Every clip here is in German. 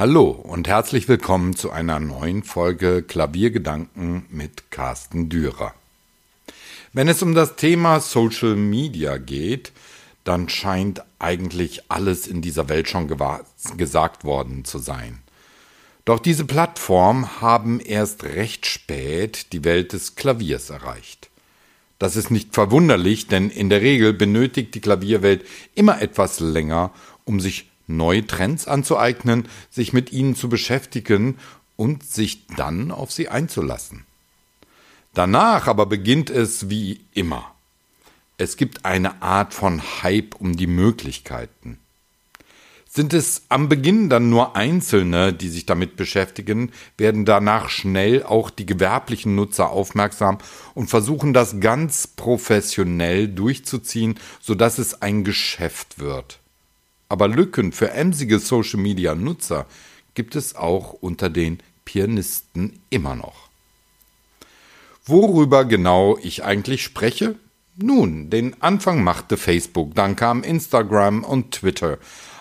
Hallo und herzlich willkommen zu einer neuen Folge Klaviergedanken mit Carsten Dürer. Wenn es um das Thema Social Media geht, dann scheint eigentlich alles in dieser Welt schon gesagt worden zu sein. Doch diese Plattformen haben erst recht spät die Welt des Klaviers erreicht. Das ist nicht verwunderlich, denn in der Regel benötigt die Klavierwelt immer etwas länger, um sich neue Trends anzueignen, sich mit ihnen zu beschäftigen und sich dann auf sie einzulassen. Danach aber beginnt es wie immer. Es gibt eine Art von Hype um die Möglichkeiten. Sind es am Beginn dann nur Einzelne, die sich damit beschäftigen, werden danach schnell auch die gewerblichen Nutzer aufmerksam und versuchen das ganz professionell durchzuziehen, sodass es ein Geschäft wird. Aber Lücken für emsige Social-Media-Nutzer gibt es auch unter den Pianisten immer noch. Worüber genau ich eigentlich spreche? Nun, den Anfang machte Facebook, dann kam Instagram und Twitter.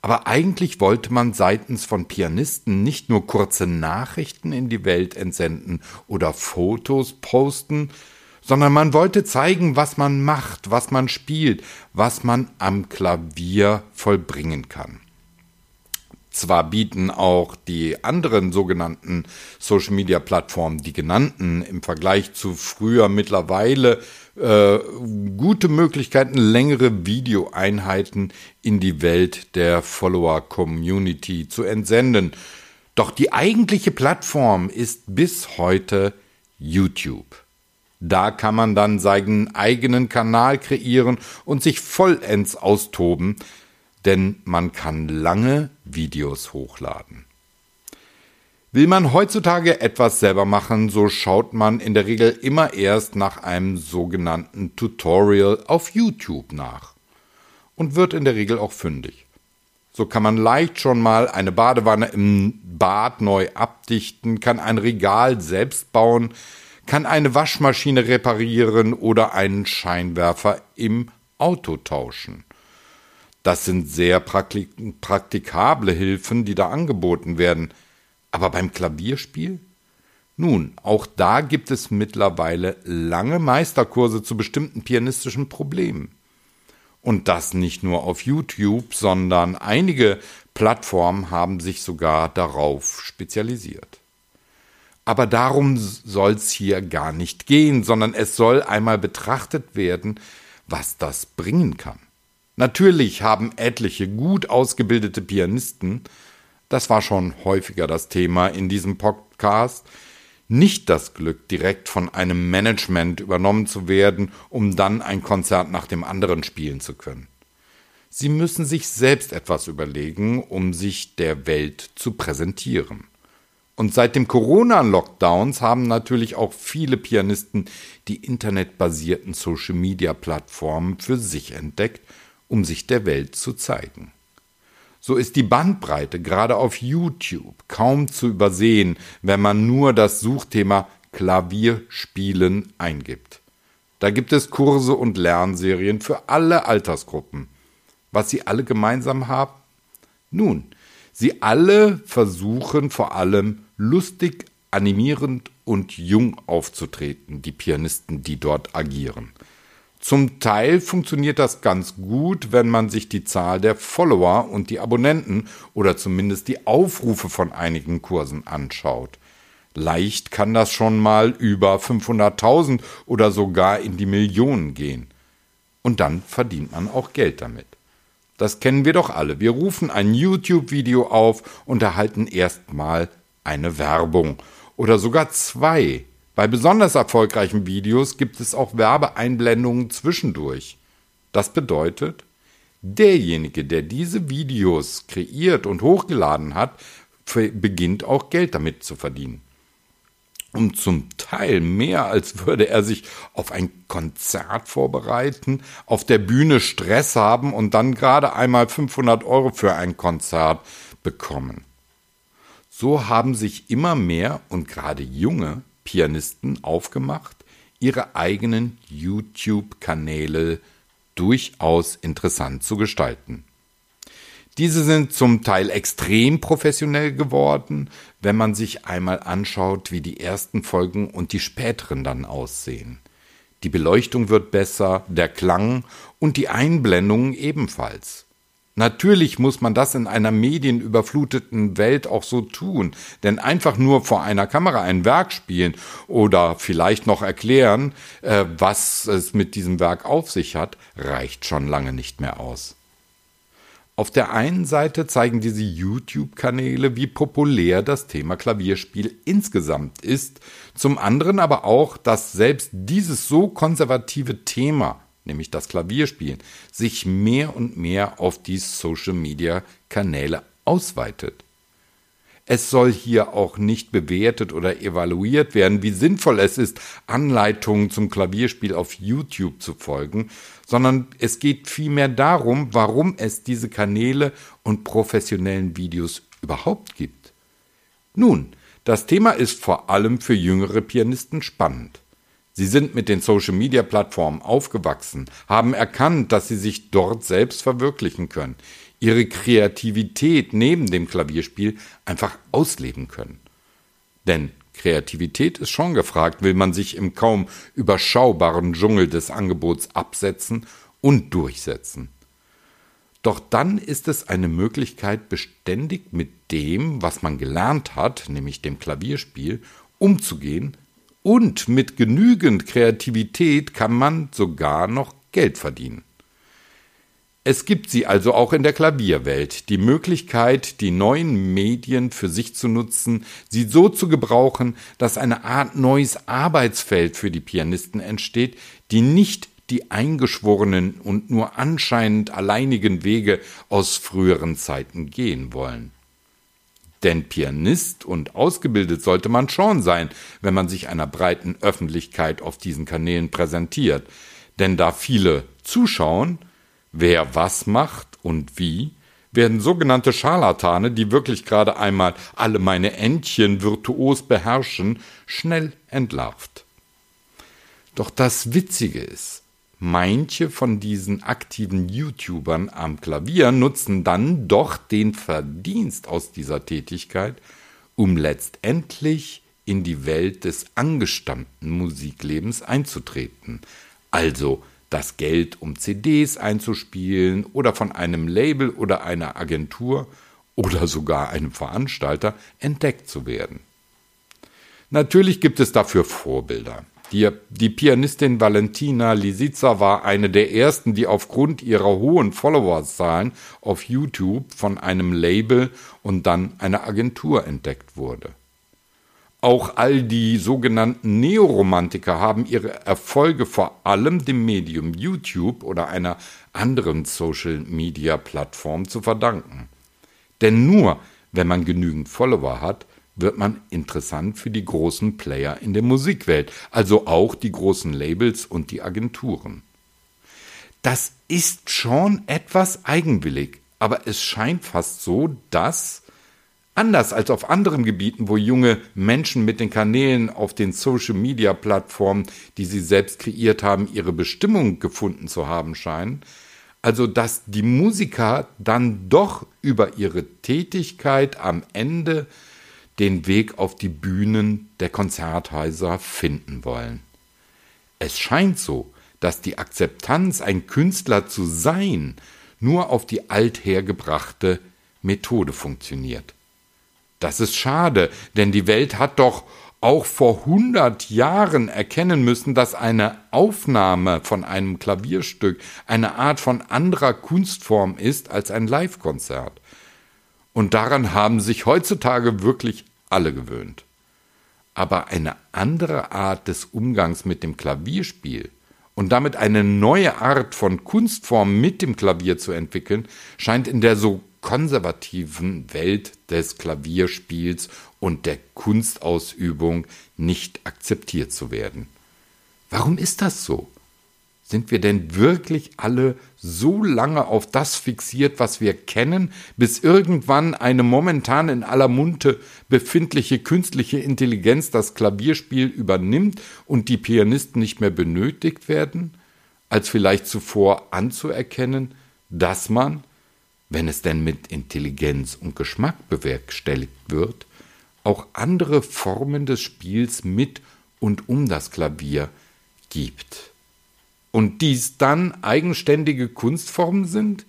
Aber eigentlich wollte man seitens von Pianisten nicht nur kurze Nachrichten in die Welt entsenden oder Fotos posten, sondern man wollte zeigen, was man macht, was man spielt, was man am Klavier vollbringen kann. Zwar bieten auch die anderen sogenannten Social Media Plattformen, die genannten, im Vergleich zu früher mittlerweile äh, gute Möglichkeiten, längere Videoeinheiten in die Welt der Follower-Community zu entsenden. Doch die eigentliche Plattform ist bis heute YouTube. Da kann man dann seinen eigenen Kanal kreieren und sich vollends austoben, denn man kann lange Videos hochladen. Will man heutzutage etwas selber machen, so schaut man in der Regel immer erst nach einem sogenannten Tutorial auf YouTube nach und wird in der Regel auch fündig. So kann man leicht schon mal eine Badewanne im Bad neu abdichten, kann ein Regal selbst bauen, kann eine Waschmaschine reparieren oder einen Scheinwerfer im Auto tauschen. Das sind sehr praktikable Hilfen, die da angeboten werden. Aber beim Klavierspiel? Nun, auch da gibt es mittlerweile lange Meisterkurse zu bestimmten pianistischen Problemen. Und das nicht nur auf YouTube, sondern einige Plattformen haben sich sogar darauf spezialisiert. Aber darum soll es hier gar nicht gehen, sondern es soll einmal betrachtet werden, was das bringen kann. Natürlich haben etliche gut ausgebildete Pianisten, das war schon häufiger das Thema in diesem Podcast, nicht das Glück, direkt von einem Management übernommen zu werden, um dann ein Konzert nach dem anderen spielen zu können. Sie müssen sich selbst etwas überlegen, um sich der Welt zu präsentieren. Und seit dem Corona-Lockdowns haben natürlich auch viele Pianisten die internetbasierten Social-Media-Plattformen für sich entdeckt, um sich der Welt zu zeigen. So ist die Bandbreite gerade auf YouTube kaum zu übersehen, wenn man nur das Suchthema Klavierspielen eingibt. Da gibt es Kurse und Lernserien für alle Altersgruppen. Was sie alle gemeinsam haben? Nun, Sie alle versuchen vor allem lustig, animierend und jung aufzutreten, die Pianisten, die dort agieren. Zum Teil funktioniert das ganz gut, wenn man sich die Zahl der Follower und die Abonnenten oder zumindest die Aufrufe von einigen Kursen anschaut. Leicht kann das schon mal über 500.000 oder sogar in die Millionen gehen. Und dann verdient man auch Geld damit. Das kennen wir doch alle. Wir rufen ein YouTube-Video auf und erhalten erstmal eine Werbung oder sogar zwei. Bei besonders erfolgreichen Videos gibt es auch Werbeeinblendungen zwischendurch. Das bedeutet, derjenige, der diese Videos kreiert und hochgeladen hat, beginnt auch Geld damit zu verdienen und zum Teil mehr, als würde er sich auf ein Konzert vorbereiten, auf der Bühne Stress haben und dann gerade einmal 500 Euro für ein Konzert bekommen. So haben sich immer mehr und gerade junge Pianisten aufgemacht, ihre eigenen YouTube-Kanäle durchaus interessant zu gestalten. Diese sind zum Teil extrem professionell geworden, wenn man sich einmal anschaut, wie die ersten Folgen und die späteren dann aussehen. Die Beleuchtung wird besser, der Klang und die Einblendungen ebenfalls. Natürlich muss man das in einer medienüberfluteten Welt auch so tun, denn einfach nur vor einer Kamera ein Werk spielen oder vielleicht noch erklären, äh, was es mit diesem Werk auf sich hat, reicht schon lange nicht mehr aus. Auf der einen Seite zeigen diese YouTube-Kanäle, wie populär das Thema Klavierspiel insgesamt ist, zum anderen aber auch, dass selbst dieses so konservative Thema nämlich das Klavierspielen, sich mehr und mehr auf die Social-Media-Kanäle ausweitet. Es soll hier auch nicht bewertet oder evaluiert werden, wie sinnvoll es ist, Anleitungen zum Klavierspiel auf YouTube zu folgen, sondern es geht vielmehr darum, warum es diese Kanäle und professionellen Videos überhaupt gibt. Nun, das Thema ist vor allem für jüngere Pianisten spannend. Sie sind mit den Social-Media-Plattformen aufgewachsen, haben erkannt, dass sie sich dort selbst verwirklichen können, ihre Kreativität neben dem Klavierspiel einfach ausleben können. Denn Kreativität ist schon gefragt, will man sich im kaum überschaubaren Dschungel des Angebots absetzen und durchsetzen. Doch dann ist es eine Möglichkeit, beständig mit dem, was man gelernt hat, nämlich dem Klavierspiel, umzugehen und mit genügend Kreativität kann man sogar noch Geld verdienen. Es gibt sie also auch in der Klavierwelt, die Möglichkeit, die neuen Medien für sich zu nutzen, sie so zu gebrauchen, dass eine Art neues Arbeitsfeld für die Pianisten entsteht, die nicht die eingeschworenen und nur anscheinend alleinigen Wege aus früheren Zeiten gehen wollen. Denn Pianist und ausgebildet sollte man schon sein, wenn man sich einer breiten Öffentlichkeit auf diesen Kanälen präsentiert. Denn da viele zuschauen, wer was macht und wie, werden sogenannte Scharlatane, die wirklich gerade einmal alle meine Entchen virtuos beherrschen, schnell entlarvt. Doch das Witzige ist, Manche von diesen aktiven YouTubern am Klavier nutzen dann doch den Verdienst aus dieser Tätigkeit, um letztendlich in die Welt des angestammten Musiklebens einzutreten. Also das Geld, um CDs einzuspielen oder von einem Label oder einer Agentur oder sogar einem Veranstalter entdeckt zu werden. Natürlich gibt es dafür Vorbilder. Die, die Pianistin Valentina Lisica war eine der ersten, die aufgrund ihrer hohen Followerzahlen auf YouTube von einem Label und dann einer Agentur entdeckt wurde. Auch all die sogenannten Neoromantiker haben ihre Erfolge vor allem dem Medium YouTube oder einer anderen Social-Media-Plattform zu verdanken. Denn nur wenn man genügend Follower hat, wird man interessant für die großen Player in der Musikwelt, also auch die großen Labels und die Agenturen. Das ist schon etwas eigenwillig, aber es scheint fast so, dass, anders als auf anderen Gebieten, wo junge Menschen mit den Kanälen auf den Social-Media-Plattformen, die sie selbst kreiert haben, ihre Bestimmung gefunden zu haben scheinen, also dass die Musiker dann doch über ihre Tätigkeit am Ende den Weg auf die Bühnen der Konzerthäuser finden wollen. Es scheint so, dass die Akzeptanz, ein Künstler zu sein, nur auf die althergebrachte Methode funktioniert. Das ist schade, denn die Welt hat doch auch vor hundert Jahren erkennen müssen, dass eine Aufnahme von einem Klavierstück eine Art von anderer Kunstform ist als ein Livekonzert. Und daran haben sich heutzutage wirklich alle gewöhnt. Aber eine andere Art des Umgangs mit dem Klavierspiel und damit eine neue Art von Kunstform mit dem Klavier zu entwickeln, scheint in der so konservativen Welt des Klavierspiels und der Kunstausübung nicht akzeptiert zu werden. Warum ist das so? Sind wir denn wirklich alle so lange auf das fixiert, was wir kennen, bis irgendwann eine momentan in aller Munde befindliche künstliche Intelligenz das Klavierspiel übernimmt und die Pianisten nicht mehr benötigt werden, als vielleicht zuvor anzuerkennen, dass man, wenn es denn mit Intelligenz und Geschmack bewerkstelligt wird, auch andere Formen des Spiels mit und um das Klavier gibt. Und dies dann eigenständige Kunstformen sind?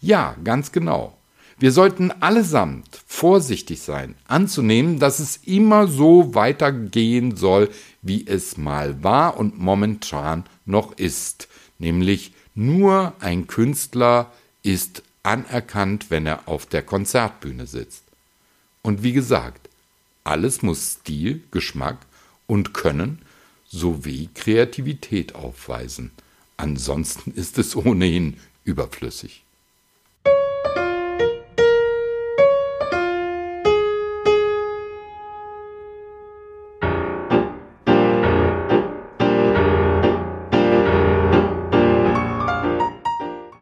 Ja, ganz genau. Wir sollten allesamt vorsichtig sein, anzunehmen, dass es immer so weitergehen soll, wie es mal war und momentan noch ist, nämlich nur ein Künstler ist anerkannt, wenn er auf der Konzertbühne sitzt. Und wie gesagt, alles muss Stil, Geschmack und Können sowie Kreativität aufweisen. Ansonsten ist es ohnehin überflüssig.